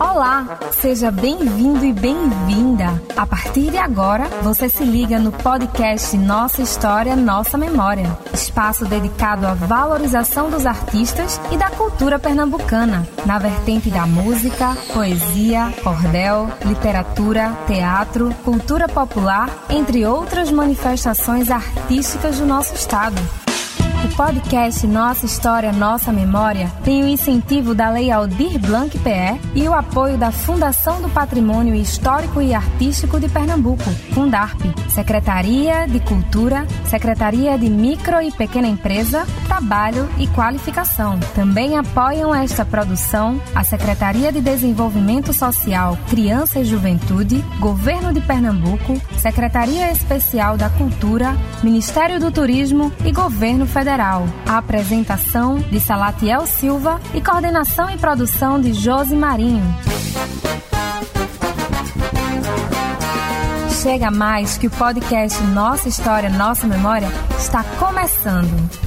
Olá, seja bem-vindo e bem-vinda. A partir de agora, você se liga no podcast Nossa História, Nossa Memória, espaço dedicado à valorização dos artistas e da cultura pernambucana, na vertente da música, poesia, cordel, literatura, teatro, cultura popular, entre outras manifestações artísticas do nosso estado. O podcast Nossa História, Nossa Memória tem o incentivo da Lei Aldir Blanc PE e o apoio da Fundação do Patrimônio Histórico e Artístico de Pernambuco, Fundarp, Secretaria de Cultura, Secretaria de Micro e Pequena Empresa, Trabalho e Qualificação. Também apoiam esta produção a Secretaria de Desenvolvimento Social, Criança e Juventude, Governo de Pernambuco, Secretaria Especial da Cultura, Ministério do Turismo e Governo Federal. Federal. A apresentação de Salatiel Silva e coordenação e produção de Josi Marinho. Chega mais que o podcast Nossa História, Nossa Memória está começando.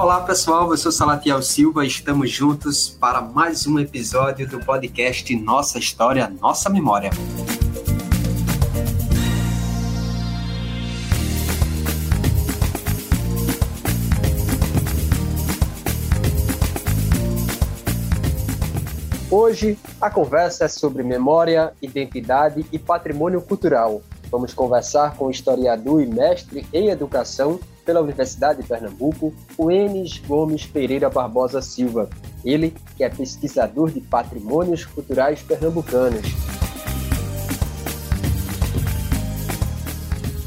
Olá pessoal, eu sou Salatiel Silva estamos juntos para mais um episódio do podcast Nossa História, Nossa Memória. Hoje a conversa é sobre memória, identidade e patrimônio cultural. Vamos conversar com o historiador e mestre em educação pela Universidade de Pernambuco, o Enes Gomes Pereira Barbosa Silva. Ele que é pesquisador de patrimônios culturais pernambucanos.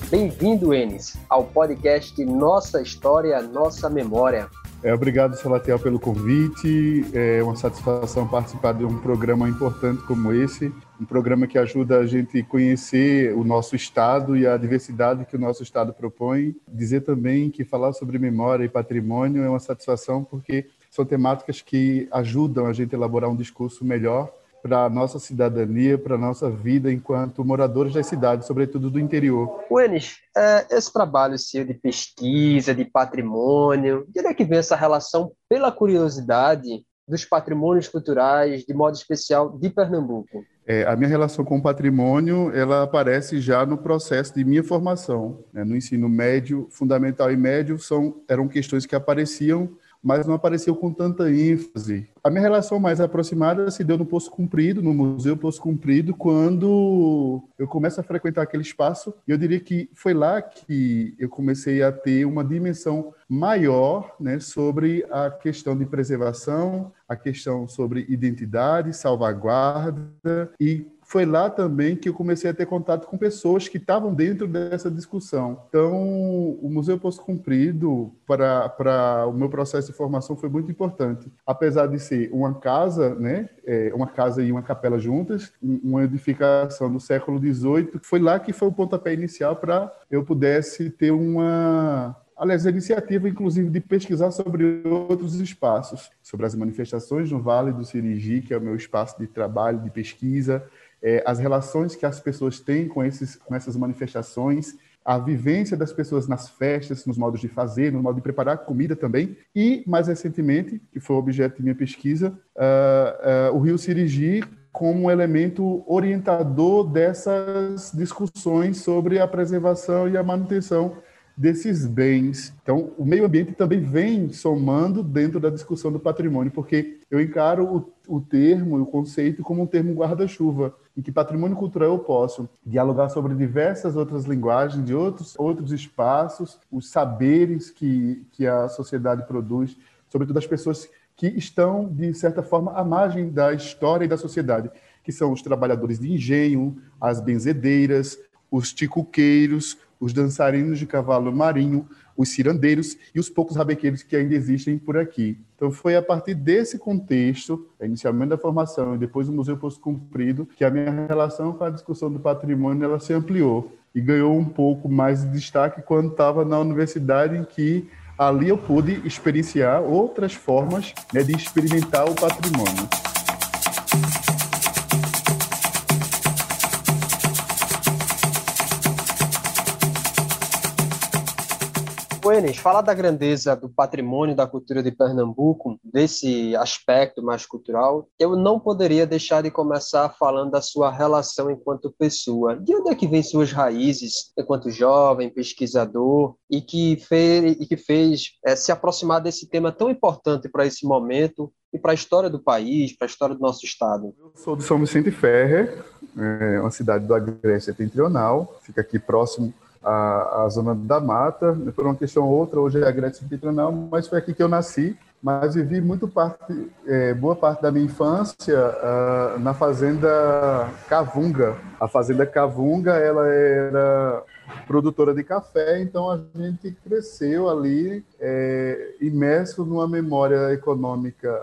Bem-vindo, Enes, ao podcast Nossa História, Nossa Memória. É, obrigado, Salatiel, pelo convite. É uma satisfação participar de um programa importante como esse, um programa que ajuda a gente a conhecer o nosso Estado e a diversidade que o nosso Estado propõe. Dizer também que falar sobre memória e patrimônio é uma satisfação porque são temáticas que ajudam a gente a elaborar um discurso melhor para a nossa cidadania, para a nossa vida enquanto moradores das cidades, sobretudo do interior. Wenis, é, esse trabalho seu de pesquisa, de patrimônio, de onde é que vem essa relação pela curiosidade dos patrimônios culturais, de modo especial de Pernambuco? É, a minha relação com o patrimônio, ela aparece já no processo de minha formação. Né? No ensino médio, fundamental e médio, são, eram questões que apareciam mas não apareceu com tanta ênfase. A minha relação mais aproximada se deu no Poço Cumprido, no Museu Poço Cumprido, quando eu começo a frequentar aquele espaço, e eu diria que foi lá que eu comecei a ter uma dimensão maior né, sobre a questão de preservação, a questão sobre identidade, salvaguarda e foi lá também que eu comecei a ter contato com pessoas que estavam dentro dessa discussão. Então, o Museu Poço Cumprido, para, para o meu processo de formação, foi muito importante. Apesar de ser uma casa, né, é, uma casa e uma capela juntas, uma edificação do século XVIII, foi lá que foi o pontapé inicial para eu pudesse ter uma aliás, a iniciativa, inclusive, de pesquisar sobre outros espaços, sobre as manifestações no Vale do Sirigi, que é o meu espaço de trabalho, de pesquisa, é, as relações que as pessoas têm com, esses, com essas manifestações, a vivência das pessoas nas festas, nos modos de fazer, no modo de preparar comida também, e, mais recentemente, que foi objeto de minha pesquisa, uh, uh, o Rio Sirigi como um elemento orientador dessas discussões sobre a preservação e a manutenção desses bens. Então, o meio ambiente também vem somando dentro da discussão do patrimônio, porque eu encaro o, o termo, o conceito, como um termo guarda-chuva, em que patrimônio cultural eu posso dialogar sobre diversas outras linguagens, de outros, outros espaços, os saberes que, que a sociedade produz, sobretudo as pessoas que estão, de certa forma, à margem da história e da sociedade, que são os trabalhadores de engenho, as benzedeiras, os ticuqueiros, os dançarinos de cavalo marinho, os cirandeiros e os poucos rabequeiros que ainda existem por aqui. Então foi a partir desse contexto, inicialmente da formação e depois do Museu Posto Cumprido, que a minha relação com a discussão do patrimônio ela se ampliou e ganhou um pouco mais de destaque quando estava na universidade em que ali eu pude experienciar outras formas né, de experimentar o patrimônio. Buenes, falar da grandeza do patrimônio da cultura de Pernambuco, desse aspecto mais cultural, eu não poderia deixar de começar falando da sua relação enquanto pessoa. De onde é que vem suas raízes enquanto jovem, pesquisador, e que fez, e que fez é, se aproximar desse tema tão importante para esse momento e para a história do país, para a história do nosso estado? Eu sou de São Vicente Ferrer, é uma cidade do Agreste Setentrional, fica aqui próximo a, a zona da mata, por uma questão ou outra, hoje é a Grécia Septentrional, mas foi aqui que eu nasci, mas vivi muito parte, é, boa parte da minha infância uh, na fazenda Cavunga. A fazenda Cavunga, ela era produtora de café, então a gente cresceu ali é, imerso numa memória econômica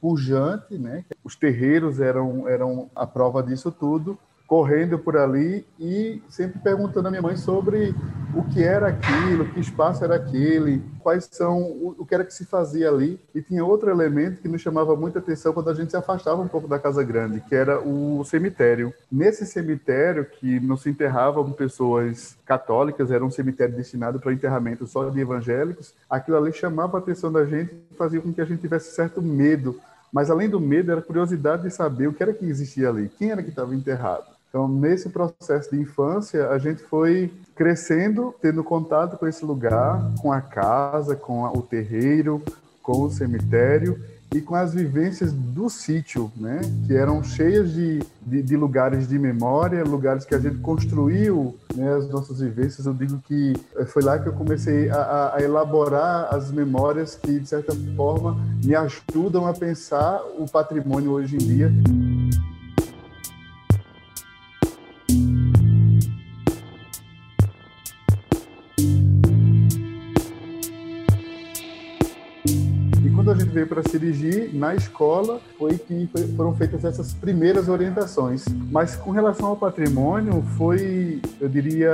pujante, né? Os terreiros eram, eram a prova disso tudo correndo por ali e sempre perguntando à minha mãe sobre o que era aquilo, que espaço era aquele, quais são, o, que era que se fazia ali. E tinha outro elemento que nos chamava muita atenção quando a gente se afastava um pouco da casa grande, que era o cemitério. Nesse cemitério, que não se enterravam pessoas católicas, era um cemitério destinado para enterramento só de evangélicos, aquilo ali chamava a atenção da gente e fazia com que a gente tivesse certo medo mas além do medo, era curiosidade de saber o que era que existia ali, quem era que estava enterrado. Então, nesse processo de infância, a gente foi crescendo, tendo contato com esse lugar, com a casa, com o terreiro, com o cemitério e com as vivências do sítio, né? que eram cheias de, de, de, lugares de memória, lugares que a gente construiu né, as nossas vivências. Eu digo que eh, foi lá que eu comecei a, a elaborar as memórias que, de certa forma, me ajudam a pensar o patrimônio hoje em dia. Veio para Sirigi, na escola, foi que foram feitas essas primeiras orientações. Mas com relação ao patrimônio, foi, eu diria,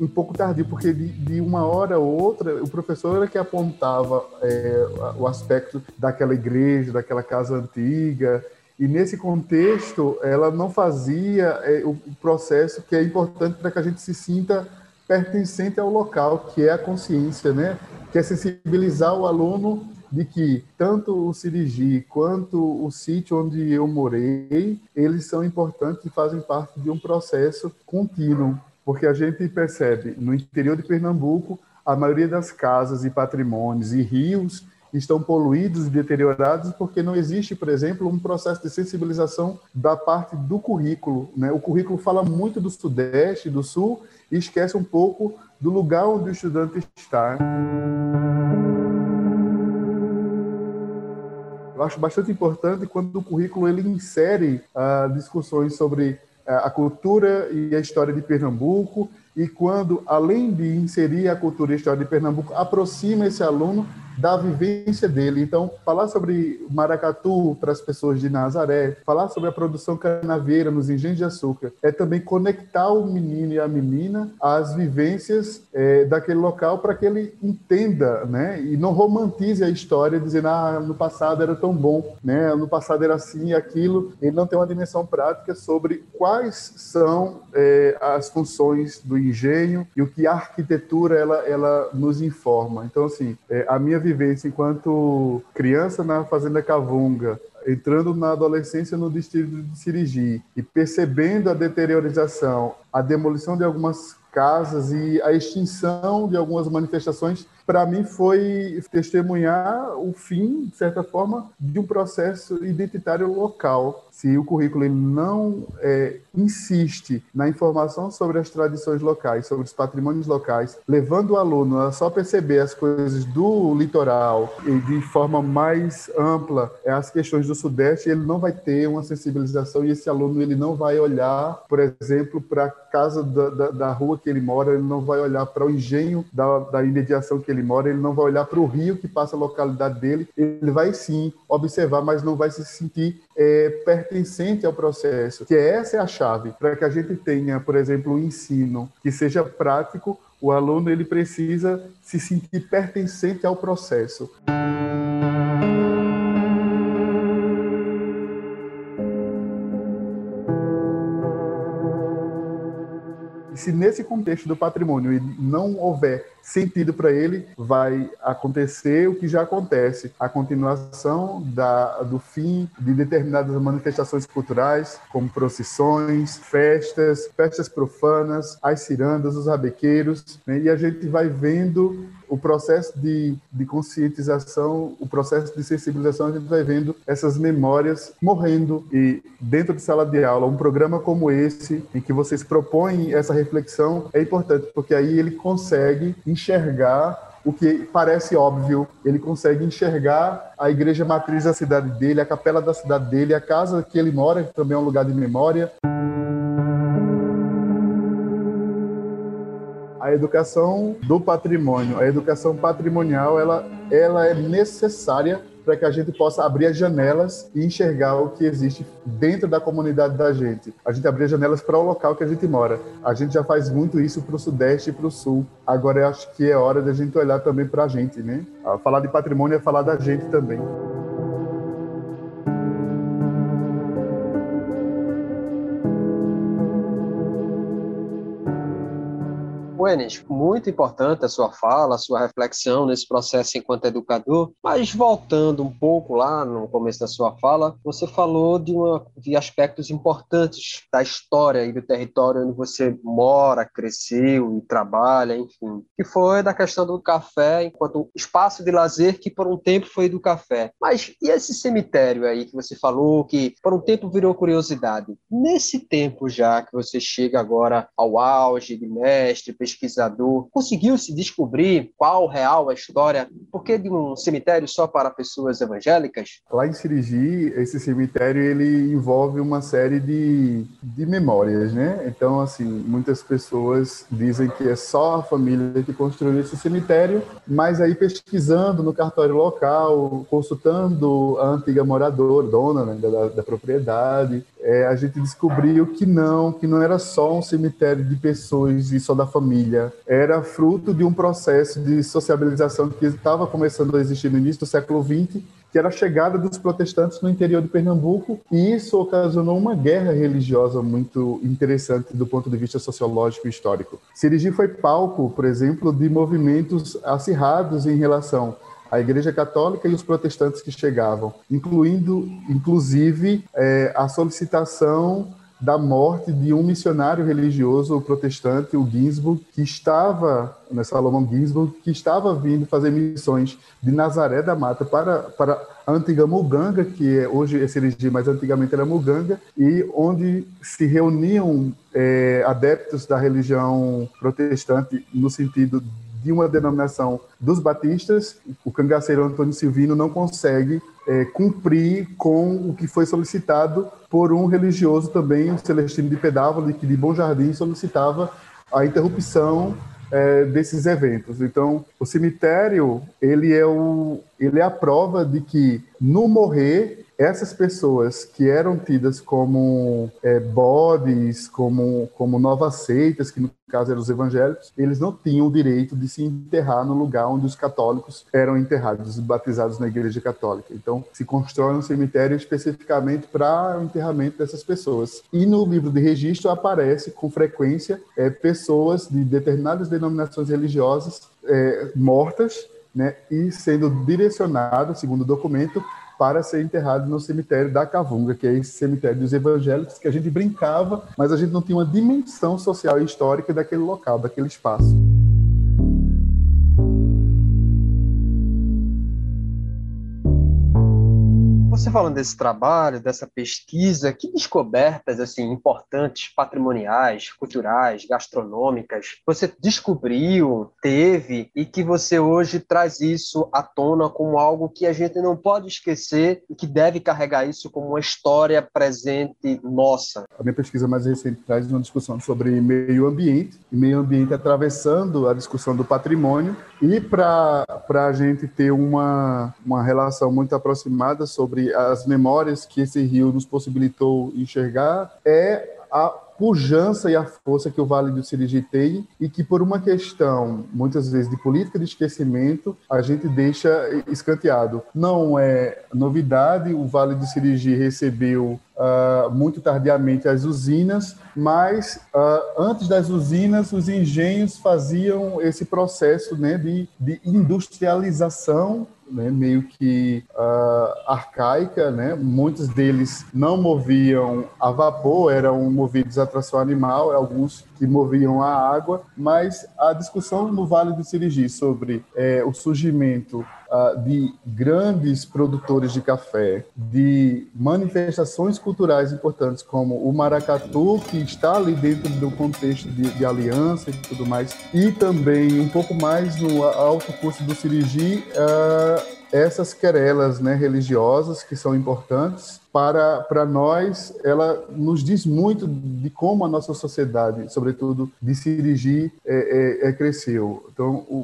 um pouco tardio, porque de, de uma hora ou outra, o professor era que apontava é, o aspecto daquela igreja, daquela casa antiga, e nesse contexto, ela não fazia é, o processo que é importante para que a gente se sinta pertencente ao local, que é a consciência, né? Que é sensibilizar o aluno de que tanto o Sirigi quanto o sítio onde eu morei, eles são importantes e fazem parte de um processo contínuo, porque a gente percebe no interior de Pernambuco a maioria das casas e patrimônios e rios estão poluídos e deteriorados porque não existe, por exemplo, um processo de sensibilização da parte do currículo. Né? O currículo fala muito do Sudeste, do Sul, e esquece um pouco do lugar onde o estudante está. Eu acho bastante importante quando o currículo ele insere uh, discussões sobre uh, a cultura e a história de Pernambuco e quando, além de inserir a cultura e a história de Pernambuco, aproxima esse aluno da vivência dele. Então, falar sobre maracatu para as pessoas de Nazaré, falar sobre a produção canaveira nos engenhos de açúcar, é também conectar o menino e a menina às vivências é, daquele local para que ele entenda, né? E não romantize a história dizendo, ah, no passado era tão bom, né? No passado era assim e aquilo. Ele não tem uma dimensão prática sobre quais são é, as funções do engenho e o que a arquitetura ela, ela nos informa. Então, assim, é, a minha vivência enquanto criança na Fazenda Cavunga, entrando na adolescência no distrito de Sirigi e percebendo a deteriorização, a demolição de algumas casas e a extinção de algumas manifestações, para mim foi testemunhar o fim, de certa forma, de um processo identitário local se o currículo não é, insiste na informação sobre as tradições locais, sobre os patrimônios locais, levando o aluno a só perceber as coisas do litoral e de forma mais ampla é, as questões do Sudeste, ele não vai ter uma sensibilização e esse aluno ele não vai olhar, por exemplo, para a casa da, da, da, rua que ele mora, ele não vai olhar para o engenho da, da imediação que ele mora, ele não vai olhar para o rio que passa a localidade dele, ele vai sim observar, mas não vai se sentir é, pertencente ao processo, que essa é a chave para que a gente tenha, por exemplo, um ensino que seja prático. O aluno ele precisa se sentir pertencente ao processo. se nesse contexto do patrimônio não houver sentido para ele, vai acontecer o que já acontece, a continuação da, do fim de determinadas manifestações culturais, como procissões, festas, festas profanas, as cirandas, os rabequeiros, né? e a gente vai vendo o processo de, de conscientização, o processo de sensibilização, a gente vai vendo essas memórias morrendo. E dentro de sala de aula, um programa como esse, em que vocês propõem essa reflexão, é importante, porque aí ele consegue enxergar o que parece óbvio, ele consegue enxergar a igreja matriz da cidade dele, a capela da cidade dele, a casa que ele mora, que também é um lugar de memória. a educação do patrimônio, a educação patrimonial, ela, ela é necessária para que a gente possa abrir as janelas e enxergar o que existe dentro da comunidade da gente. A gente abrir as janelas para o local que a gente mora. A gente já faz muito isso para o Sudeste e para o Sul. Agora eu acho que é hora de a gente olhar também para a gente, né? Falar de patrimônio é falar da gente também. Enes, muito importante a sua fala, a sua reflexão nesse processo enquanto educador, mas voltando um pouco lá no começo da sua fala, você falou de, uma, de aspectos importantes da história e do território onde você mora, cresceu e trabalha, enfim, que foi da questão do café enquanto espaço de lazer que por um tempo foi do café. Mas e esse cemitério aí que você falou que por um tempo virou curiosidade? Nesse tempo já que você chega agora ao auge de mestre, pesquisador, pesquisador, conseguiu se descobrir qual real a história? Por que de um cemitério só para pessoas evangélicas? Lá em Sirigi, esse cemitério ele envolve uma série de, de memórias, né? Então, assim, muitas pessoas dizem que é só a família que construiu esse cemitério, mas aí pesquisando no cartório local, consultando a antiga moradora, dona né, da, da propriedade, é, a gente descobriu que não, que não era só um cemitério de pessoas e só da família, era fruto de um processo de sociabilização que estava começando a existir no início do século XX, que era a chegada dos protestantes no interior de Pernambuco, e isso ocasionou uma guerra religiosa muito interessante do ponto de vista sociológico e histórico. Sirigi foi palco, por exemplo, de movimentos acirrados em relação a Igreja Católica e os protestantes que chegavam, incluindo, inclusive, é, a solicitação da morte de um missionário religioso protestante, o Ginsburg, que estava, né, Salomão Ginsburg, que estava vindo fazer missões de Nazaré da Mata para, para a antiga Muganga, que é, hoje é Serigi, mas antigamente era Muganga, e onde se reuniam é, adeptos da religião protestante no sentido de uma denominação dos batistas, o cangaceiro Antônio Silvino não consegue é, cumprir com o que foi solicitado por um religioso também, o Celestino de Pedávolo, que de Bom Jardim solicitava a interrupção é, desses eventos. Então, o cemitério ele é, o, ele é a prova de que no morrer essas pessoas que eram tidas como é, bodes, como, como novas seitas, que no caso eram os evangélicos, eles não tinham o direito de se enterrar no lugar onde os católicos eram enterrados, batizados na Igreja Católica. Então, se constrói um cemitério especificamente para o enterramento dessas pessoas. E no livro de registro aparece com frequência é, pessoas de determinadas denominações religiosas é, mortas né, e sendo direcionadas, segundo o documento, para ser enterrado no cemitério da Cavunga, que é esse cemitério dos evangélicos que a gente brincava, mas a gente não tinha uma dimensão social e histórica daquele local, daquele espaço. Você falando desse trabalho, dessa pesquisa, que descobertas assim importantes, patrimoniais, culturais, gastronômicas, você descobriu, teve e que você hoje traz isso à tona como algo que a gente não pode esquecer e que deve carregar isso como uma história presente nossa? A minha pesquisa mais recente traz uma discussão sobre meio ambiente, e meio ambiente atravessando a discussão do patrimônio e para a gente ter uma, uma relação muito aproximada sobre as memórias que esse rio nos possibilitou enxergar, é a pujança e a força que o Vale do Sirigi tem e que por uma questão, muitas vezes, de política de esquecimento, a gente deixa escanteado. Não é novidade, o Vale do Sirigi recebeu uh, muito tardiamente as usinas, mas uh, antes das usinas, os engenhos faziam esse processo né, de, de industrialização né, meio que uh, arcaica, né? Muitos deles não moviam a vapor, eram movidos a tração animal, alguns que moviam a água, mas a discussão no Vale do Sirigi sobre é, o surgimento de grandes produtores de café, de manifestações culturais importantes como o maracatu, que está ali dentro do contexto de, de aliança e tudo mais, e também um pouco mais no alto curso do Sirigi, uh, essas querelas né, religiosas que são importantes para, para nós, ela nos diz muito de como a nossa sociedade, sobretudo de Sirigi, é, é, é cresceu. Então, o,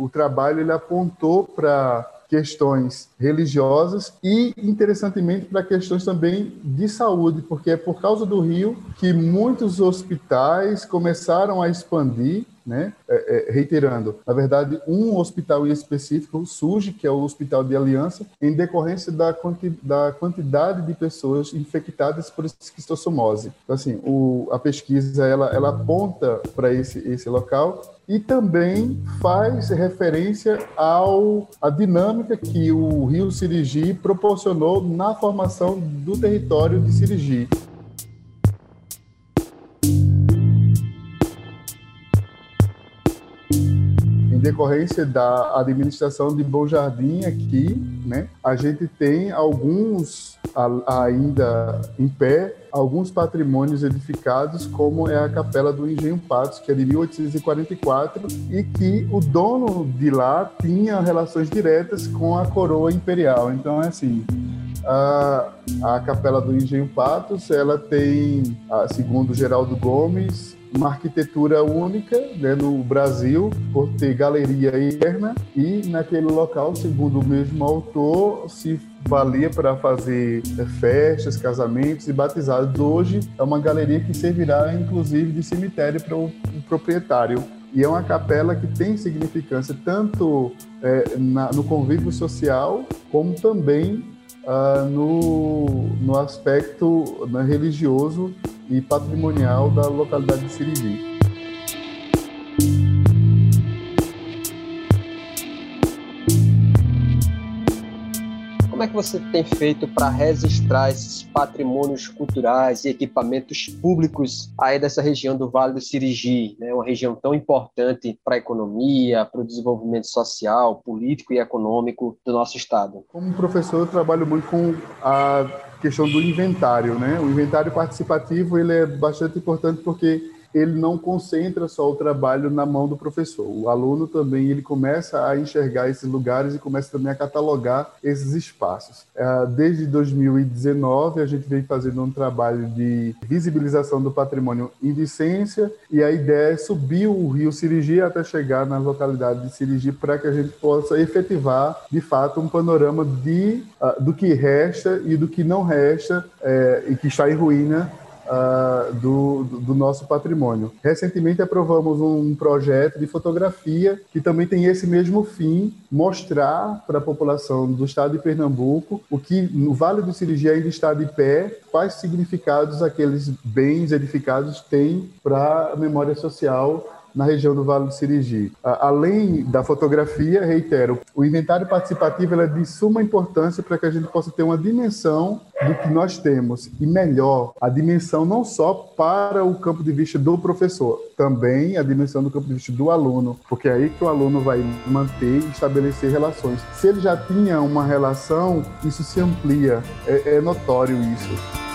o, o trabalho ele apontou para questões religiosas e, interessantemente, para questões também de saúde, porque é por causa do rio que muitos hospitais começaram a expandir né? É, é, reiterando, na verdade, um hospital em específico surge, que é o Hospital de Aliança, em decorrência da, quanti da quantidade de pessoas infectadas por esquistossomose. Então, assim, o, a pesquisa ela, ela aponta para esse, esse local e também faz referência ao a dinâmica que o Rio Sirigi proporcionou na formação do território de Sirigi. Decorrência da administração de Bom Jardim aqui, né, a gente tem alguns ainda em pé, alguns patrimônios edificados, como é a Capela do Engenho Patos, que é de 1844, e que o dono de lá tinha relações diretas com a coroa imperial. Então, é assim, a, a Capela do Engenho Patos, ela tem, segundo Geraldo Gomes, uma arquitetura única né, no Brasil, por ter galeria interna, e naquele local, segundo o mesmo autor, se valia para fazer festas, casamentos e batizados. Hoje é uma galeria que servirá, inclusive, de cemitério para o proprietário. E é uma capela que tem significância tanto é, na, no convívio social, como também uh, no, no aspecto né, religioso e patrimonial da localidade de Sirigi. Como é que você tem feito para registrar esses patrimônios culturais e equipamentos públicos aí dessa região do Vale do Sirigi, né? uma região tão importante para a economia, para o desenvolvimento social, político e econômico do nosso estado? Como professor, eu trabalho muito com a questão do inventário, né? O inventário participativo ele é bastante importante porque ele não concentra só o trabalho na mão do professor. O aluno também ele começa a enxergar esses lugares e começa também a catalogar esses espaços. É, desde 2019 a gente vem fazendo um trabalho de visibilização do patrimônio em Vicência e a ideia é subir o Rio Sirigi até chegar na localidade de Sirigi para que a gente possa efetivar de fato um panorama de uh, do que resta e do que não resta é, e que está em ruína uh, do, do, nosso patrimônio. Recentemente aprovamos um projeto de fotografia que também tem esse mesmo fim, mostrar para a população do estado de Pernambuco o que no Vale do Sirigi ainda está de pé, quais significados aqueles bens edificados têm para a memória social na região do Vale do Sirigi. Além da fotografia, reitero, o inventário participativo é de suma importância para que a gente possa ter uma dimensão do que nós temos e melhor, a dimensão não só para o campo de vista do professor, também a dimensão do campo de vista do aluno, porque é aí que o aluno vai manter e estabelecer relações. Se ele já tinha uma relação, isso se amplia, é, é notório isso.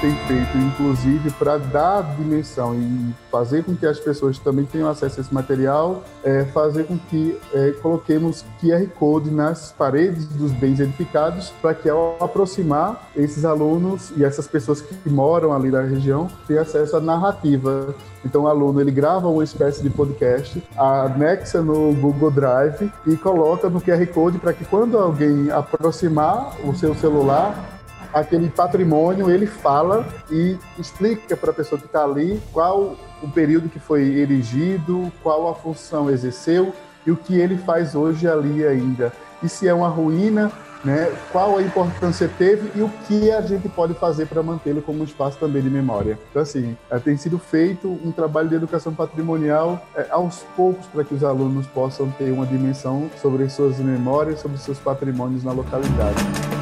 Tem feito, inclusive, para dar dimensão e fazer com que as pessoas também tenham acesso a esse material, é fazer com que é, coloquemos QR Code nas paredes dos bens edificados, para que ao aproximar esses alunos e essas pessoas que moram ali na região tenham acesso à narrativa. Então o aluno ele grava uma espécie de podcast, anexa no Google Drive e coloca no QR Code para que quando alguém aproximar o seu celular aquele patrimônio, ele fala e explica para a pessoa que está ali qual o período que foi erigido, qual a função exerceu e o que ele faz hoje ali ainda. E se é uma ruína, né, qual a importância teve e o que a gente pode fazer para mantê-lo como um espaço também de memória. Então, assim, é, tem sido feito um trabalho de educação patrimonial é, aos poucos para que os alunos possam ter uma dimensão sobre suas memórias, sobre seus patrimônios na localidade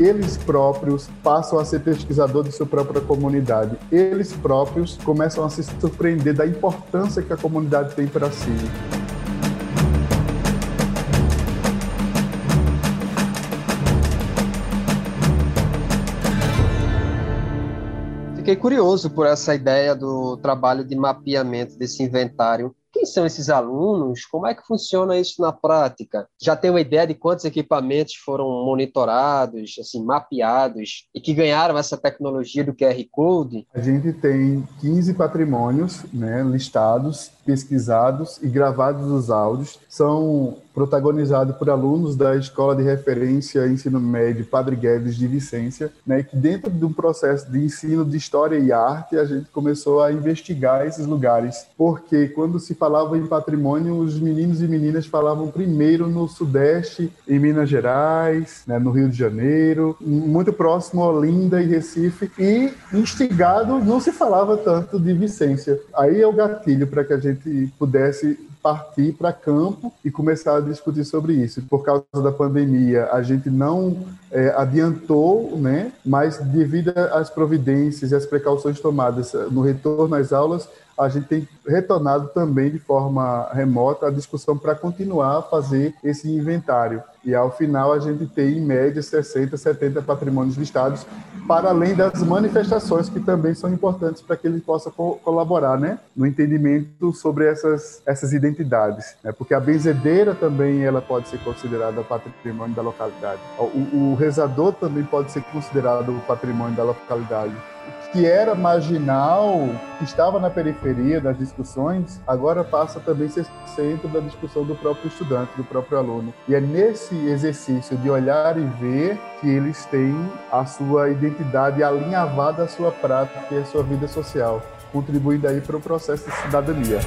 eles próprios passam a ser pesquisador de sua própria comunidade. Eles próprios começam a se surpreender da importância que a comunidade tem para si. Fiquei curioso por essa ideia do trabalho de mapeamento desse inventário quem são esses alunos? Como é que funciona isso na prática? Já tem uma ideia de quantos equipamentos foram monitorados, assim, mapeados e que ganharam essa tecnologia do QR Code? A gente tem 15 patrimônios né, listados, pesquisados e gravados os áudios. São protagonizado por alunos da Escola de Referência Ensino Médio Padre Guedes de Vicência, né, que dentro de um processo de ensino de História e Arte, a gente começou a investigar esses lugares, porque quando se falava em patrimônio, os meninos e meninas falavam primeiro no Sudeste, em Minas Gerais, né, no Rio de Janeiro, muito próximo a Olinda e Recife, e instigado não se falava tanto de Vicência. Aí é o gatilho para que a gente pudesse partir para campo e começar a discutir sobre isso. Por causa da pandemia, a gente não é, adiantou, né? mas devido às providências e às precauções tomadas no retorno às aulas, a gente tem retornado também de forma remota a discussão para continuar a fazer esse inventário. E ao final a gente tem, em média, 60, 70 patrimônios listados, para além das manifestações que também são importantes para que ele possa co colaborar né, no entendimento sobre essas, essas identidades. Né? Porque a benzedeira também ela pode ser considerada patrimônio da localidade. O, o rezador também pode ser considerado patrimônio da localidade que era marginal, que estava na periferia das discussões, agora passa também a ser centro da discussão do próprio estudante, do próprio aluno. E é nesse exercício de olhar e ver que eles têm a sua identidade alinhavada à sua prática e à sua vida social, contribuindo aí para o processo de cidadania.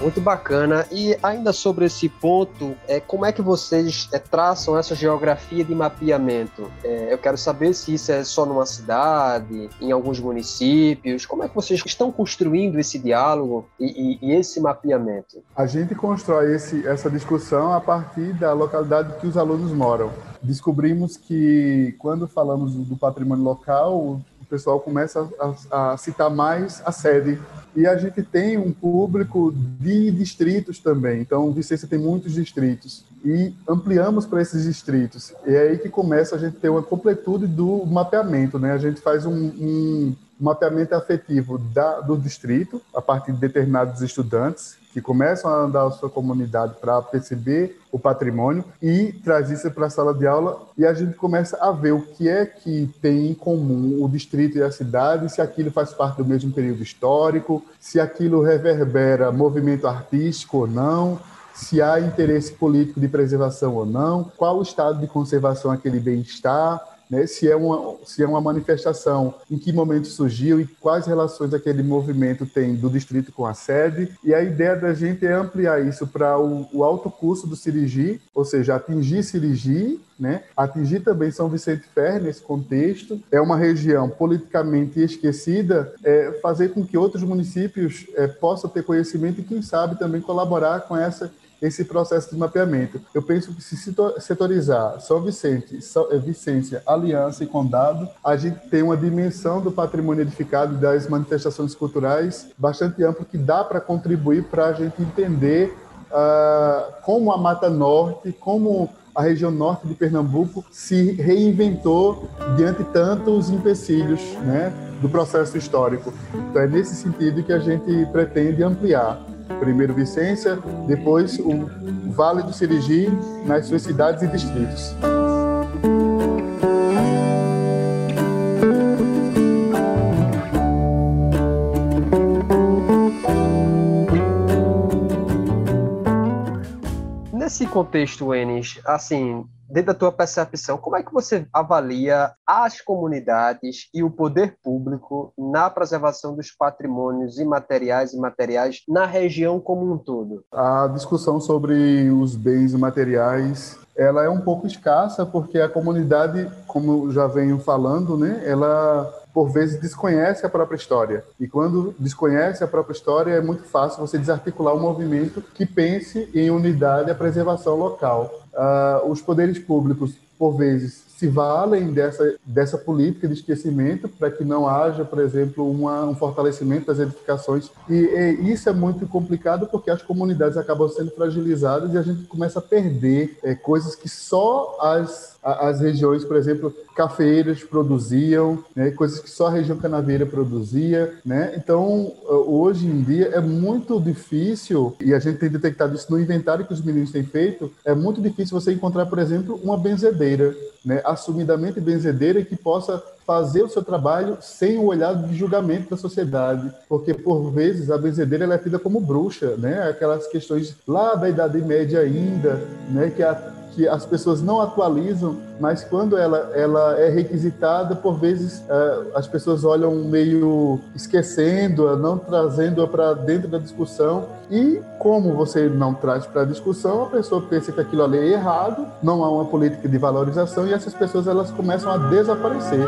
Muito bacana. E ainda sobre esse ponto, é, como é que vocês é, traçam essa geografia de mapeamento? É, eu quero saber se isso é só numa cidade, em alguns municípios. Como é que vocês estão construindo esse diálogo e, e, e esse mapeamento? A gente constrói esse, essa discussão a partir da localidade que os alunos moram. Descobrimos que quando falamos do patrimônio local, pessoal começa a, a citar mais a sede e a gente tem um público de distritos também. Então, Vicência tem muitos distritos e ampliamos para esses distritos. E é aí que começa a gente ter uma completude do mapeamento, né? A gente faz um, um mapeamento afetivo da, do distrito a partir de determinados estudantes que começam a andar a sua comunidade para perceber o patrimônio e traz isso para a sala de aula e a gente começa a ver o que é que tem em comum o distrito e a cidade, se aquilo faz parte do mesmo período histórico, se aquilo reverbera movimento artístico ou não, se há interesse político de preservação ou não, qual o estado de conservação aquele bem está, né? se, é uma, se é uma manifestação, em que momento surgiu e quais relações aquele movimento tem do distrito com a sede. E a ideia da gente é ampliar isso para o, o alto custo do Sirigi, ou seja, atingir Sirigi né? Atingir também São Vicente Ferre nesse contexto é uma região politicamente esquecida, é, fazer com que outros municípios é, possam ter conhecimento e quem sabe também colaborar com essa esse processo de mapeamento. Eu penso que se setorizar São Vicente, São, eh, Vicência, Aliança e Condado, a gente tem uma dimensão do patrimônio edificado das manifestações culturais bastante ampla que dá para contribuir para a gente entender uh, como a Mata Norte, como a região norte de Pernambuco se reinventou diante tantos empecilhos né, do processo histórico. Então é nesse sentido que a gente pretende ampliar. Primeiro Vicência, depois o Vale do Sirigi, nas suas cidades e distritos. Nesse contexto, Enes, assim, dentro da tua percepção, como é que você avalia as comunidades e o poder público na preservação dos patrimônios imateriais e materiais na região como um todo? A discussão sobre os bens materiais ela é um pouco escassa porque a comunidade, como já venho falando, né, ela por vezes desconhece a própria história. E quando desconhece a própria história, é muito fácil você desarticular um movimento que pense em unidade a preservação local. Uh, os poderes públicos, por vezes, se valem dessa, dessa política de esquecimento para que não haja, por exemplo, uma, um fortalecimento das edificações. E, e, isso é muito complicado porque as comunidades acabam sendo fragilizadas e a gente começa a perder é, coisas que só as as regiões, por exemplo, cafeeiras produziam, né, coisas que só a região canaveira produzia, né? Então, hoje em dia é muito difícil, e a gente tem detectado isso no inventário que os meninos têm feito, é muito difícil você encontrar, por exemplo, uma benzedeira, né, assumidamente benzedeira que possa fazer o seu trabalho sem o olhar de julgamento da sociedade, porque por vezes a benzedeira ela é tida como bruxa, né? Aquelas questões lá da Idade Média ainda, né? Que a que as pessoas não atualizam, mas quando ela, ela é requisitada, por vezes é, as pessoas olham meio esquecendo-a, não trazendo-a para dentro da discussão. E como você não traz para a discussão, a pessoa pensa que aquilo ali é errado, não há uma política de valorização e essas pessoas elas começam a desaparecer.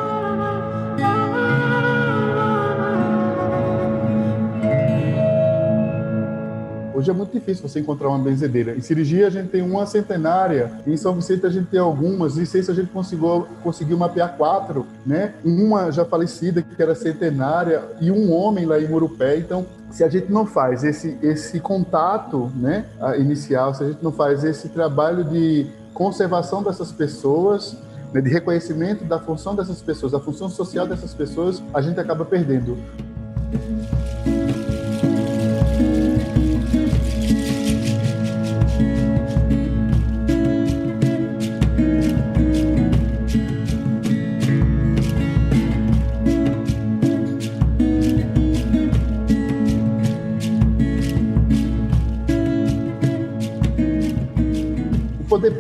Hoje é muito difícil você encontrar uma benzedeira. Em Cirurgia a gente tem uma centenária, em São Vicente a gente tem algumas, em Ciência a gente conseguiu, conseguiu mapear quatro, né? Uma já falecida, que era centenária, e um homem lá em Murupé. Então, se a gente não faz esse, esse contato né, inicial, se a gente não faz esse trabalho de conservação dessas pessoas, né, de reconhecimento da função dessas pessoas, da função social dessas pessoas, a gente acaba perdendo.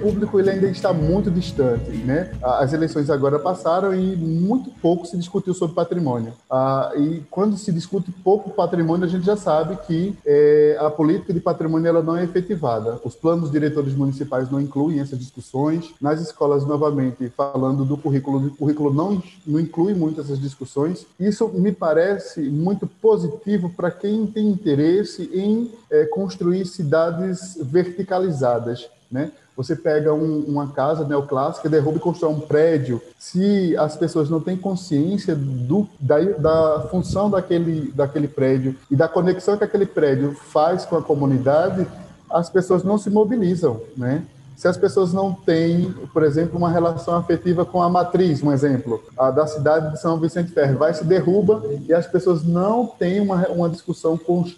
Público ele ainda está muito distante, né? As eleições agora passaram e muito pouco se discutiu sobre patrimônio. Ah, e quando se discute pouco patrimônio, a gente já sabe que é, a política de patrimônio ela não é efetivada. Os planos diretores municipais não incluem essas discussões. Nas escolas, novamente, falando do currículo, o currículo não, não inclui muito essas discussões. Isso me parece muito positivo para quem tem interesse em é, construir cidades verticalizadas. Né? Você pega um, uma casa neoclássica, derruba e constrói um prédio. Se as pessoas não têm consciência do, da, da função daquele, daquele prédio e da conexão que aquele prédio faz com a comunidade, as pessoas não se mobilizam, né? Se as pessoas não têm, por exemplo, uma relação afetiva com a matriz, um exemplo, a da cidade de São Vicente Ferro, vai se derruba e as pessoas não têm uma, uma discussão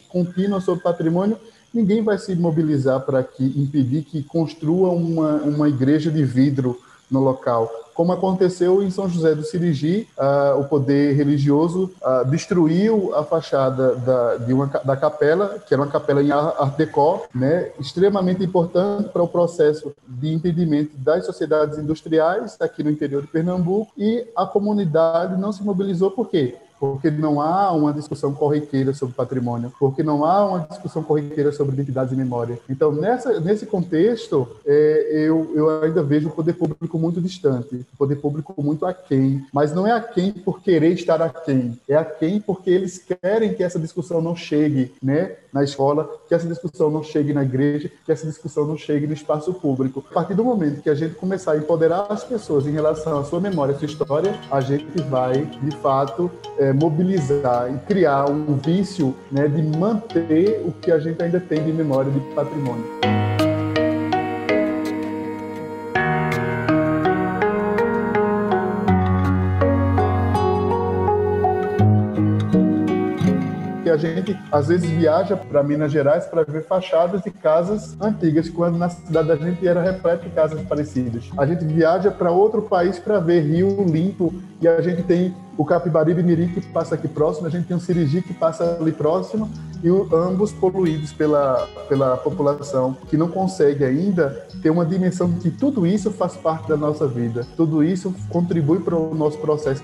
contínua sobre patrimônio, ninguém vai se mobilizar para que impedir que construa uma, uma igreja de vidro no local. Como aconteceu em São José do Sirigi, uh, o poder religioso uh, destruiu a fachada da, de uma, da capela, que era uma capela em Art Deco, né, extremamente importante para o processo de impedimento das sociedades industriais aqui no interior de Pernambuco, e a comunidade não se mobilizou por quê? Porque não há uma discussão corriqueira sobre patrimônio, porque não há uma discussão corriqueira sobre identidade e memória. Então, nessa, nesse contexto, é, eu, eu ainda vejo o poder público muito distante, o poder público muito aquém, mas não é aquém por querer estar aquém, é aquém porque eles querem que essa discussão não chegue né, na escola, que essa discussão não chegue na igreja, que essa discussão não chegue no espaço público. A partir do momento que a gente começar a empoderar as pessoas em relação à sua memória, à sua história, a gente vai, de fato, é, mobilizar e criar um vício né, de manter o que a gente ainda tem de memória de patrimônio. A gente às vezes viaja para Minas Gerais para ver fachadas de casas antigas, quando na cidade da gente era repleto de casas parecidas. A gente viaja para outro país para ver rio limpo e a gente tem o Capibaribe Mirim que passa aqui próximo, a gente tem o Sirigi que passa ali próximo e o, ambos poluídos pela, pela população que não consegue ainda ter uma dimensão de que tudo isso faz parte da nossa vida, tudo isso contribui para o nosso processo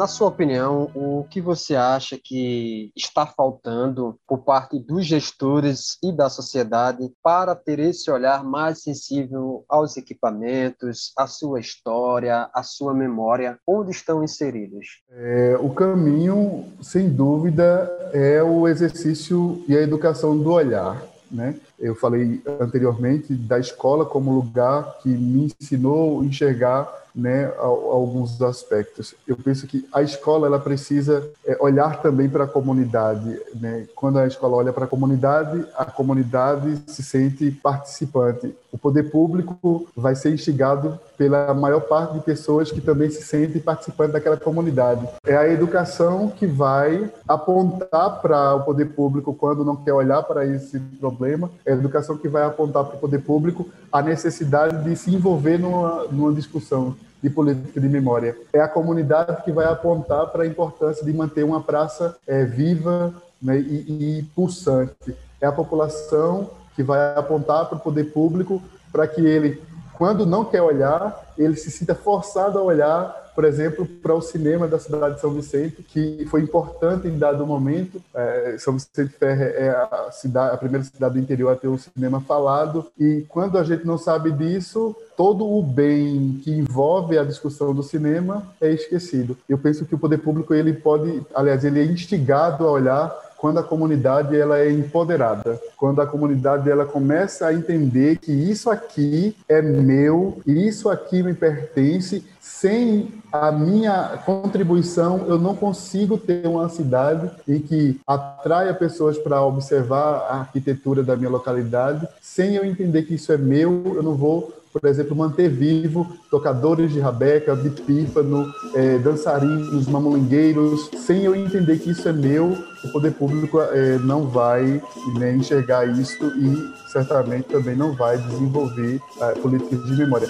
Na sua opinião, o que você acha que está faltando por parte dos gestores e da sociedade para ter esse olhar mais sensível aos equipamentos, à sua história, à sua memória, onde estão inseridos? É, o caminho, sem dúvida, é o exercício e a educação do olhar. Né? Eu falei anteriormente da escola como lugar que me ensinou a enxergar né, alguns aspectos. Eu penso que a escola ela precisa é, olhar também para a comunidade. Né? Quando a escola olha para a comunidade, a comunidade se sente participante. O poder público vai ser instigado pela maior parte de pessoas que também se sentem participantes daquela comunidade. É a educação que vai apontar para o poder público quando não quer olhar para esse problema. É a educação que vai apontar para o poder público a necessidade de se envolver numa, numa discussão de política de memória. É a comunidade que vai apontar para a importância de manter uma praça é, viva né, e, e pulsante. É a população que vai apontar para o poder público para que ele, quando não quer olhar, ele se sinta forçado a olhar por exemplo, para o cinema da cidade de São Vicente, que foi importante em dado momento. É, São Vicente Ferre é a, cidade, a primeira cidade do interior a ter um cinema falado, e quando a gente não sabe disso, todo o bem que envolve a discussão do cinema é esquecido. Eu penso que o poder público ele pode, aliás, ele é instigado a olhar quando a comunidade ela é empoderada, quando a comunidade ela começa a entender que isso aqui é meu e isso aqui me pertence, sem a minha contribuição eu não consigo ter uma cidade em que atraia pessoas para observar a arquitetura da minha localidade, sem eu entender que isso é meu, eu não vou por exemplo, manter vivo tocadores de rabeca, de pífano, é, dançarinos, mamulingueiros, sem eu entender que isso é meu, o poder público é, não vai né, enxergar isso e certamente também não vai desenvolver é, políticas de memória.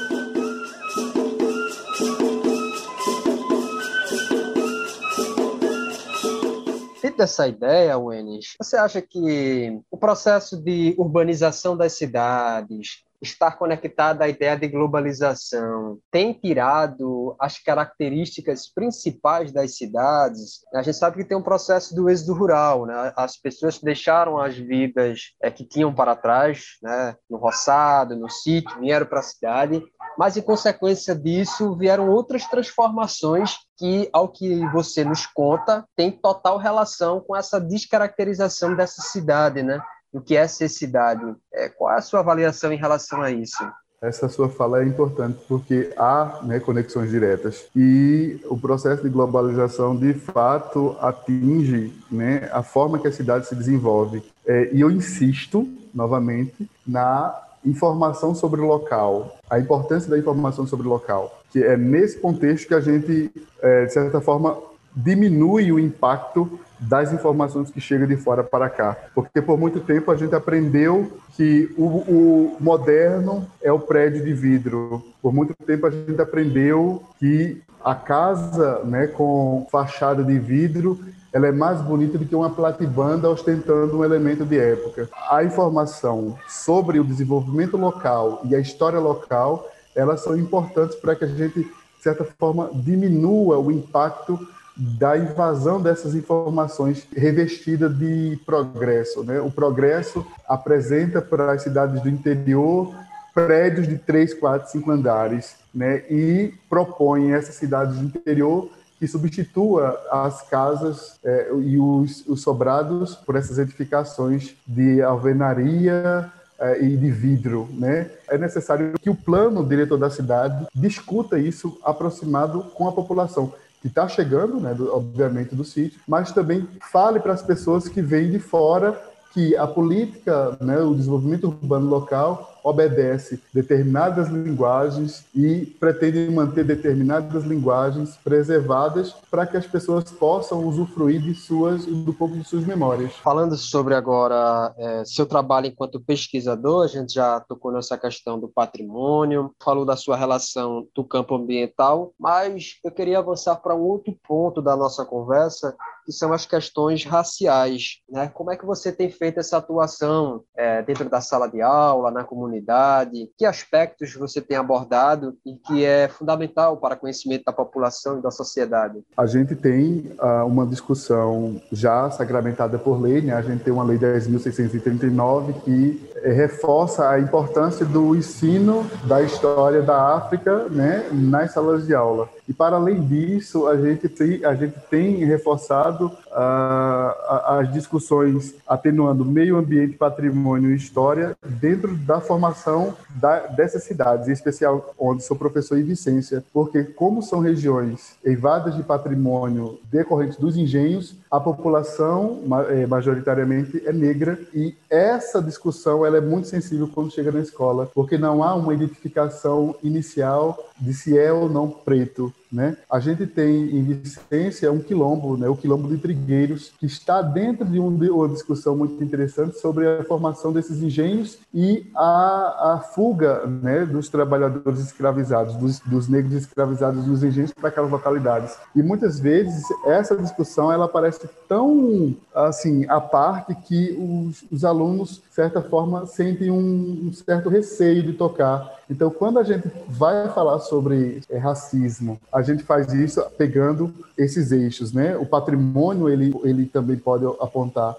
Dessa ideia, Wenis, você acha que o processo de urbanização das cidades, estar conectada à ideia de globalização tem tirado as características principais das cidades. A gente sabe que tem um processo do êxodo rural, né? As pessoas deixaram as vidas é, que tinham para trás, né? No roçado, no sítio, vieram para a cidade, mas em consequência disso vieram outras transformações que, ao que você nos conta, tem total relação com essa descaracterização dessa cidade, né? Do que é ser cidade. É, qual é a sua avaliação em relação a isso? Essa sua fala é importante porque há né, conexões diretas e o processo de globalização de fato atinge né, a forma que a cidade se desenvolve. É, e eu insisto novamente na informação sobre o local, a importância da informação sobre o local, que é nesse contexto que a gente, é, de certa forma, diminui o impacto das informações que chegam de fora para cá. Porque por muito tempo a gente aprendeu que o, o, moderno é o prédio de vidro. Por muito tempo a gente aprendeu que a casa né, com fachada de vidro ela é mais bonita do que uma platibanda ostentando um elemento de época. A informação sobre o desenvolvimento local e a história local, elas são importantes para que a gente, de certa forma, diminua o impacto da invasão dessas informações revestida de progresso. Né? O progresso apresenta para as cidades do interior prédios de três, quatro, cinco andares né? e propõe essas cidades do interior que substitua as casas é, e os, os, sobrados por essas edificações de alvenaria é, e de vidro. Né? É necessário que o plano diretor da cidade discuta isso aproximado com a população que está chegando, né, do, obviamente, do sítio, mas também fale para as pessoas que vêm de fora que a política, né, o desenvolvimento urbano local obedece determinadas linguagens e pretende manter determinadas linguagens preservadas para que as pessoas possam usufruir de suas do pouco de suas memórias. Falando sobre agora é, seu trabalho enquanto pesquisador, a gente já tocou nessa questão do patrimônio, falou da sua relação do campo ambiental, mas eu queria avançar para um outro ponto da nossa conversa, que são as questões raciais. Né? Como é que você tem feito essa atuação é, dentro da sala de aula, na comunidade? Que aspectos você tem abordado e que é fundamental para o conhecimento da população e da sociedade? A gente tem uh, uma discussão já sacramentada por lei, né? a gente tem uma lei 10.639 que eh, reforça a importância do ensino da história da África né, nas salas de aula. E para além disso, a gente tem, a gente tem reforçado uh, as discussões atenuando meio ambiente, patrimônio e história dentro da formação da, dessas cidades, em especial onde sou professor em Vicência, porque como são regiões eivadas de patrimônio decorrentes dos engenhos, a população eh, majoritariamente é negra e essa discussão ela é muito sensível quando chega na escola, porque não há uma identificação inicial de se é ou não preto. Né? A gente tem em Vicência um quilombo, né? o quilombo de Trigueiros, que está dentro de uma discussão muito interessante sobre a formação desses engenhos e a, a fuga né, dos trabalhadores escravizados, dos, dos negros escravizados nos engenhos para aquelas localidades. E muitas vezes essa discussão ela parece tão assim à parte que os, os alunos, de certa forma, sentem um, um certo receio de tocar então, quando a gente vai falar sobre é, racismo, a gente faz isso pegando esses eixos, né? O patrimônio, ele, ele também pode apontar.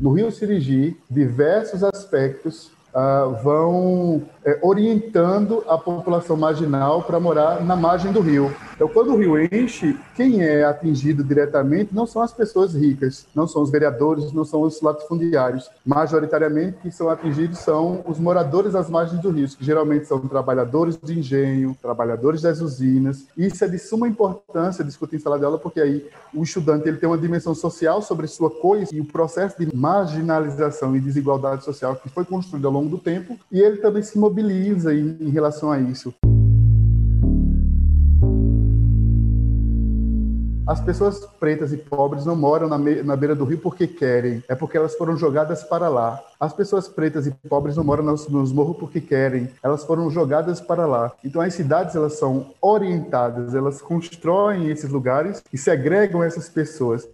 No Rio Sirigi, diversos aspectos uh, vão é, orientando a população marginal para morar na margem do rio. Então, quando o rio enche, quem é atingido diretamente não são as pessoas ricas, não são os vereadores, não são os latifundiários. Majoritariamente, quem são atingidos são os moradores das margens do rio, que geralmente são trabalhadores de engenho, trabalhadores das usinas. Isso é de suma importância discutir em sala de aula, porque aí o estudante ele tem uma dimensão social sobre sua coisa e o processo de marginalização e desigualdade social que foi construído ao longo do tempo, e ele também se mobiliza mobiliza em, relação a isso. As pessoas pretas e pobres não moram na, na, beira do rio porque querem, é porque elas foram jogadas para lá. As pessoas pretas e pobres não moram nos, nos morros porque querem, elas foram jogadas para lá. Então as cidades elas são orientadas, elas constroem esses lugares e segregam essas pessoas.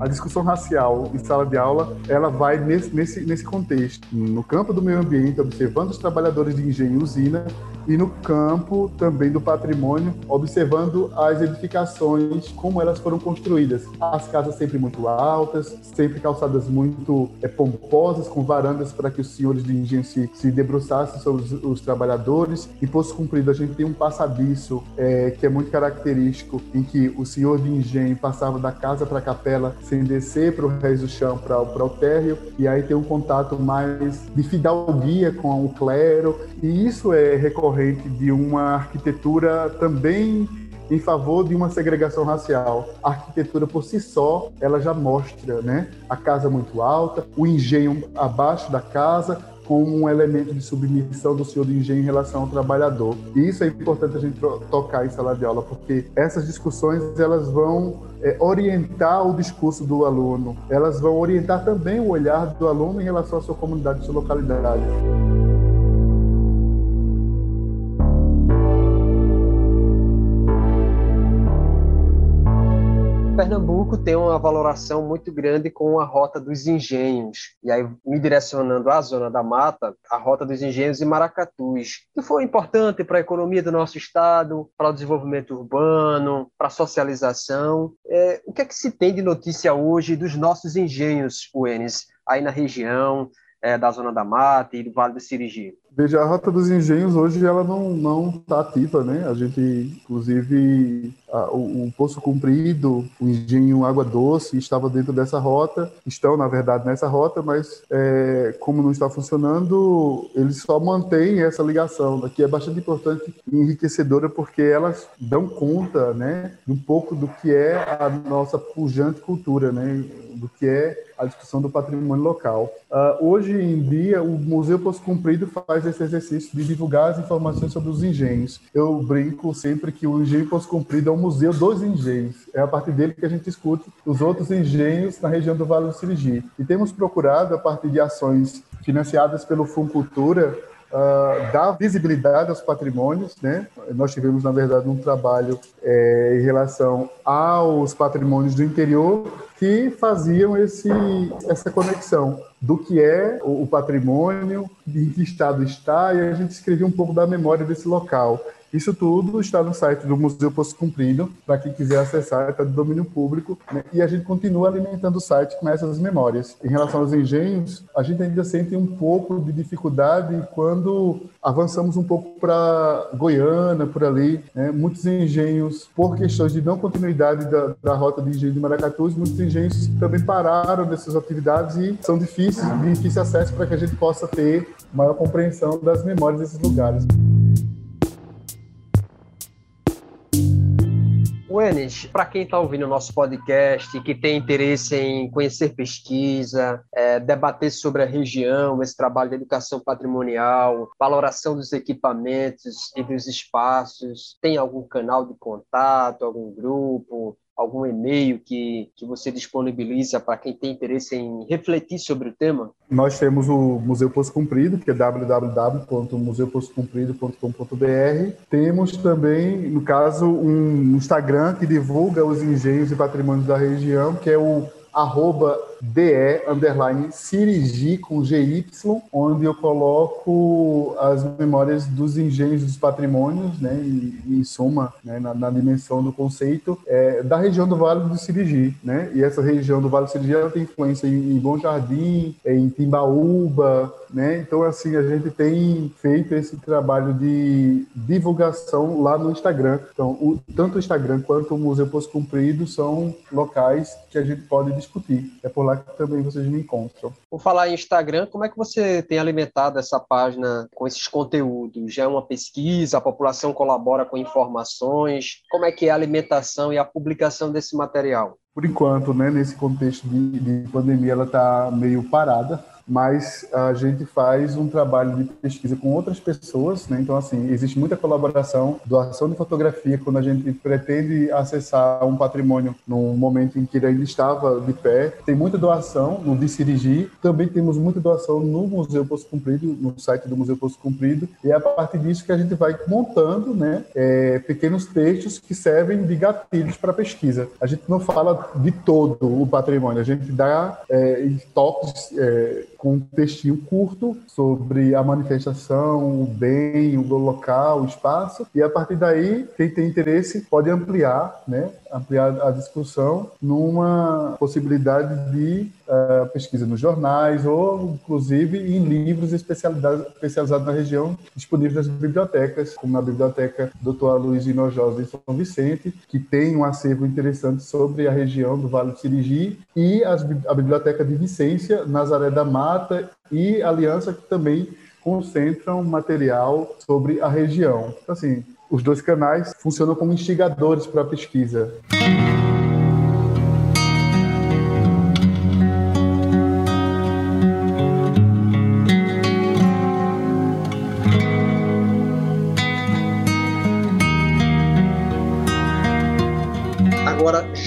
A discussão racial em sala de aula, ela vai nesse, nesse, nesse contexto. No campo do meio ambiente, observando os trabalhadores de engenho e usina, e no campo também do patrimônio, observando as edificações, como elas foram construídas. As casas sempre muito altas, sempre calçadas muito é, pomposas, com varandas para que os senhores de engenho se, se debruçassem sobre os, os trabalhadores. Em Poço Cumprido, a gente tem um passadiço é, que é muito característico, em que o senhor de engenho passava da casa para a capela sem descer para o resto do chão, para o térreo, e aí tem um contato mais de fidalguia com o clero, e isso é recorrente de uma arquitetura também em favor de uma segregação racial. A arquitetura por si só, ela já mostra, né? A casa muito alta, o engenho abaixo da casa, como um elemento de submissão do senhor de engenho em relação ao trabalhador. E isso é importante a gente tocar em sala de aula, porque essas discussões elas vão é, orientar o discurso do aluno, elas vão orientar também o olhar do aluno em relação à sua comunidade, à sua localidade. Pernambuco tem uma valoração muito grande com a Rota dos Engenhos. E aí, me direcionando à Zona da Mata, a Rota dos Engenhos e Maracatus, que foi importante para a economia do nosso estado, para o desenvolvimento urbano, para a socialização. É, o que é que se tem de notícia hoje dos nossos engenhos, Uenes, aí na região? É, da Zona da Mata e do Vale do Sirigi? Veja, a Rota dos Engenhos hoje ela não não está ativa, né? A gente, inclusive, a, o, o, Poço Comprido, o engenho Água Doce estava dentro dessa rota, estão na verdade nessa rota, mas é, como não está funcionando, eles só mantêm essa ligação, que é bastante importante e enriquecedora porque elas dão conta, né, de um pouco do que é a nossa pujante cultura, né? do que é a discussão do patrimônio local. Uh, hoje em dia, o Museu Poço Comprido faz esse exercício de divulgar as informações sobre os engenhos. Eu brinco sempre que o Engenho Poço Comprido é um museu dos engenhos. É a partir dele que a gente escuta os outros engenhos na região do Vale do Sirigi. E temos procurado, a partir de ações financiadas pelo Funcultura, uh, dar visibilidade aos patrimônios, né? Nós tivemos, na verdade, um trabalho é, em relação aos patrimônios do interior que faziam esse, essa conexão do que é o, patrimônio, em que estado está, e a gente escrevia um pouco da memória desse local. Isso tudo está no site do Museu Poço Cumprido, para quem quiser acessar, está de domínio público, né? e a gente continua alimentando o site com essas memórias. Em relação aos engenhos, a gente ainda sente um pouco de dificuldade quando avançamos um pouco para Goiânia, por ali. Né? Muitos engenhos, por questões de não continuidade da, da rota de engenho de Maracatu, muitos engenhos também pararam dessas atividades e são difíceis, de difícil acesso para que a gente possa ter maior compreensão das memórias desses lugares. Wenis, para quem está ouvindo o nosso podcast que tem interesse em conhecer pesquisa, é, debater sobre a região, esse trabalho de educação patrimonial, valoração dos equipamentos e dos espaços, tem algum canal de contato, algum grupo, algum e-mail que, que você disponibiliza para quem tem interesse em refletir sobre o tema? Nós temos o Museu Poço Cumprido, que é www.museuposcomprido.com.br. Temos também, no caso, um Instagram que divulga os engenhos e patrimônios da região, que é o arroba DE underline Sirigi com GY, onde eu coloco as memórias dos engenhos dos patrimônios, né, e, em suma, né, na, na, dimensão do conceito, é, da região do Vale do Sirigi, né, e essa região do Vale do Sirigi ela tem influência em, em Bom Jardim, em Timbaúba, né, então assim, a gente tem feito esse trabalho de divulgação lá no Instagram, então o, tanto o Instagram quanto o Museu Poço Cumprido são locais que a gente pode discutir, é por lá lá que também vocês me encontram. Por falar em Instagram, como é que você tem alimentado essa página com esses conteúdos? Já é uma pesquisa, a população colabora com informações? Como é que é a alimentação e a publicação desse material? Por enquanto, né, nesse contexto de, de pandemia, ela está meio parada, mas a gente faz um trabalho de pesquisa com outras pessoas, né? Então, assim, existe muita colaboração, doação de fotografia, quando a gente pretende acessar um patrimônio no momento em que ele ainda estava de pé. Tem muita doação no Dicirigi, também temos muita doação no Museu Poço Cumprido, no site do Museu Poço Cumprido, e é a partir disso que a gente vai montando, né, é, pequenos textos que servem de gatilhos para pesquisa. A gente não fala de todo o patrimônio, a gente dá é, toques é, com um textinho curto sobre a manifestação, o bem, o local, o espaço, e a partir daí, quem tem interesse pode ampliar, né, ampliar a discussão numa possibilidade de uh, pesquisa nos jornais ou, inclusive, em livros especializados na região disponíveis nas bibliotecas, como na biblioteca Dr. Luiz Inojosa em São Vicente, que tem um acervo interessante sobre a região do Vale do Sirigi, e as, a biblioteca de Vicência, Nazaré da Mata e Aliança, que também concentram material sobre a região. Então, assim, os dois canais funcionam como instigadores para a pesquisa.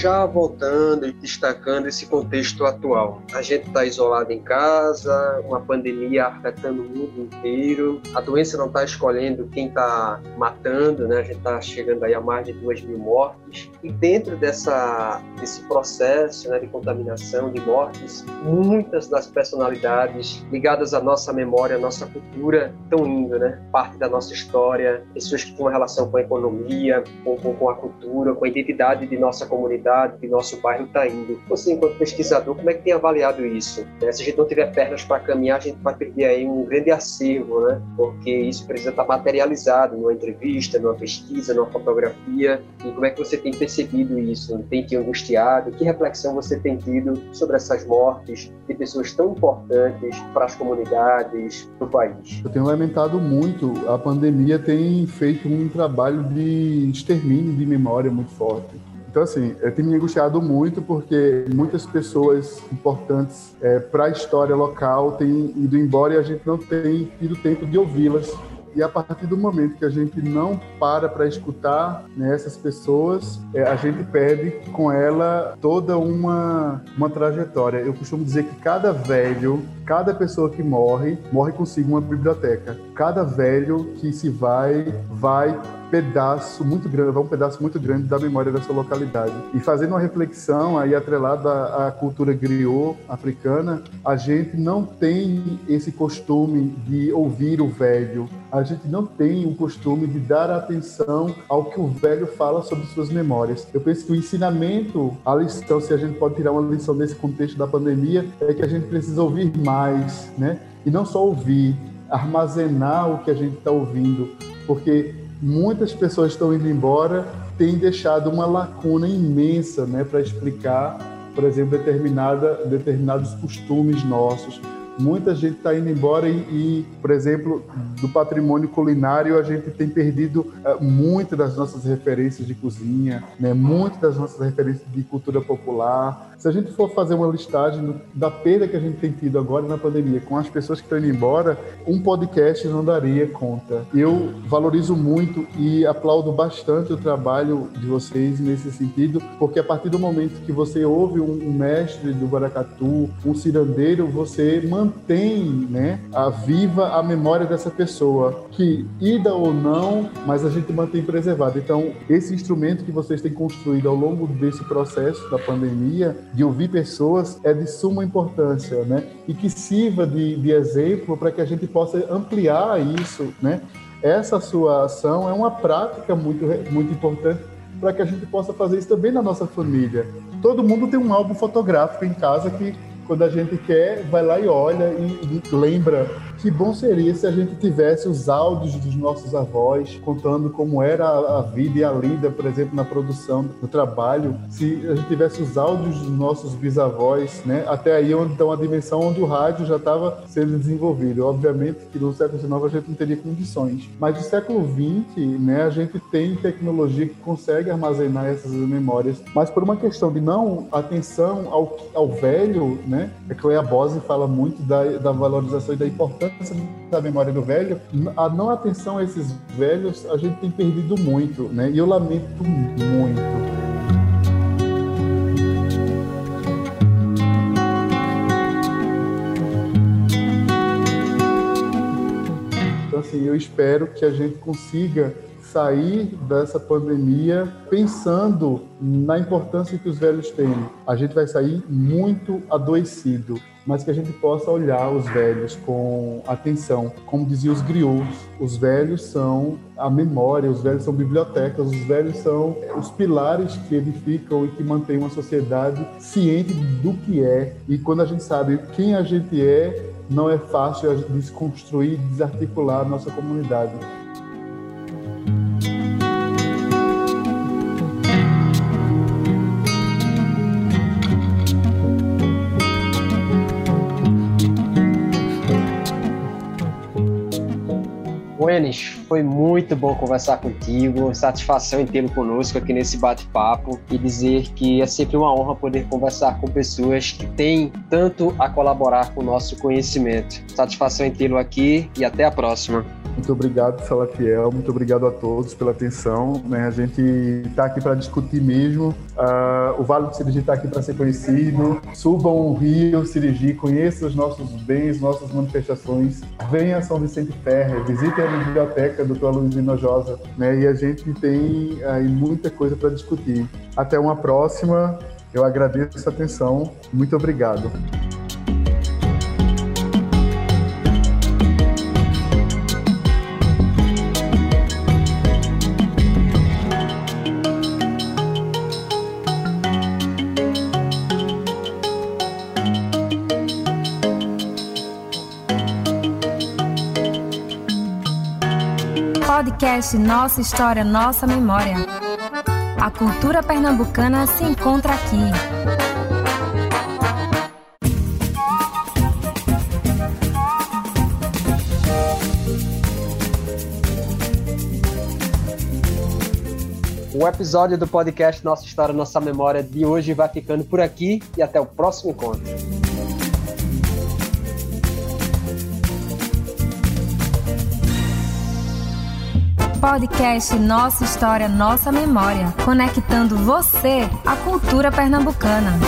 Já voltando e destacando esse contexto atual. A gente está isolado em casa, uma pandemia afetando o mundo inteiro, a doença não está escolhendo quem está matando, né? A gente está chegando aí a mais de duas mil mortes. E dentro dessa, desse processo né, de contaminação, de mortes, muitas das personalidades ligadas à nossa memória, à nossa cultura, estão indo, né? Parte da nossa história, pessoas que têm uma relação com a economia, com, com, com a cultura, com a identidade de nossa comunidade, de nosso bairro, está indo. Você, enquanto pesquisador, como é que tem avaliado isso? Se a gente não tiver pernas para caminhar, a gente vai perder aí um grande acervo, né? Porque isso precisa estar tá materializado numa entrevista, numa pesquisa, numa fotografia. E como é que você tem percebido isso? Tem te angustiado? Que reflexão você tem tido sobre essas mortes de pessoas tão importantes para as comunidades do país? Eu tenho lamentado muito. A pandemia tem feito um trabalho de extermínio de memória muito forte. Então, assim, eu tenho me angustiado muito porque muitas pessoas importantes é, para a história local têm ido embora e a gente não tem tido tempo de ouvi-las. E a partir do momento que a gente não para para escutar né, essas pessoas, é, a gente perde com ela toda uma, uma trajetória. Eu costumo dizer que cada velho, cada pessoa que morre, morre consigo uma biblioteca. Cada velho que se vai, vai pedaço muito grande, um pedaço muito grande da memória da sua localidade. E fazendo uma reflexão aí atrelada à cultura griot africana, a gente não tem esse costume de ouvir o velho, a gente não tem o costume de dar atenção ao que o velho fala sobre suas memórias. Eu penso que o ensinamento, a lição, se a gente pode tirar uma lição desse contexto da pandemia, é que a gente precisa ouvir mais, né? E não só ouvir, armazenar o que a gente está ouvindo, porque muitas pessoas estão indo embora, tem deixado uma lacuna imensa né, para explicar, por exemplo, determinada, determinados costumes nossos, muita gente está indo embora e, e, por exemplo, do patrimônio culinário a gente tem perdido uh, muito das nossas referências de cozinha, né? Muito das nossas referências de cultura popular. Se a gente for fazer uma listagem da perda que a gente tem tido agora na pandemia com as pessoas que estão indo embora, um podcast não daria conta. Eu valorizo muito e aplaudo bastante o trabalho de vocês nesse sentido, porque a partir do momento que você ouve um, mestre do Baracatu, um cirandeiro, você mantém mantém né, a viva a memória dessa pessoa, que ida ou não, mas a gente mantém preservada. Então, esse instrumento que vocês têm construído ao longo desse processo da pandemia, de ouvir pessoas, é de suma importância, né? E que sirva de, de exemplo para que a gente possa ampliar isso, né? Essa sua ação é uma prática muito, muito importante para que a gente possa fazer isso também na nossa família. Todo mundo tem um álbum fotográfico em casa que quando a gente quer, vai lá e olha e, e lembra que bom seria se a gente tivesse os áudios dos nossos avós contando como era a, vida e a lida, por exemplo, na produção, no trabalho, se a gente tivesse os áudios dos nossos bisavós, né? Até aí onde então a dimensão onde o rádio já estava sendo desenvolvido. Obviamente que no século XIX a gente não teria condições, mas no século XX, né, a gente tem tecnologia que consegue armazenar essas memórias, mas por uma questão de não atenção ao, ao velho, né? A Clea Bose fala muito da, da valorização e da importância da memória do velho, a não atenção a esses velhos, a gente tem perdido muito, né? E eu lamento muito. Então, assim, eu espero que a gente consiga sair dessa pandemia pensando na importância que os velhos têm. A gente vai sair muito adoecido, mas que a gente possa olhar os velhos com atenção. Como diziam os griots, os velhos são a memória, os velhos são bibliotecas, os velhos são os pilares que edificam e que mantêm uma sociedade ciente do que é. E quando a gente sabe quem a gente é, não é fácil desconstruir, desarticular a nossa comunidade. Enes, foi muito bom conversar contigo, satisfação em tê-lo conosco aqui nesse bate-papo e dizer que é sempre uma honra poder conversar com pessoas que têm tanto a colaborar com o nosso conhecimento. Satisfação em tê-lo aqui e até a próxima. Muito obrigado, Salatiel. Muito obrigado a todos pela atenção. Né? A gente está aqui para discutir mesmo. Uh, o Vale do Sirigi está aqui para ser conhecido. Subam o Rio Sirigi, conheçam os nossos bens, nossas manifestações. Venha a São Vicente Ferre, visitem a biblioteca do Dr. Luiz Hinojosa. Né? E a gente tem aí muita coisa para discutir. Até uma próxima. Eu agradeço a atenção. Muito obrigado. Podcast Nossa História, Nossa Memória. A cultura pernambucana se encontra aqui. O episódio do podcast Nossa História, Nossa Memória de hoje vai ficando por aqui e até o próximo encontro. Podcast Nossa História, Nossa Memória, conectando você à cultura pernambucana.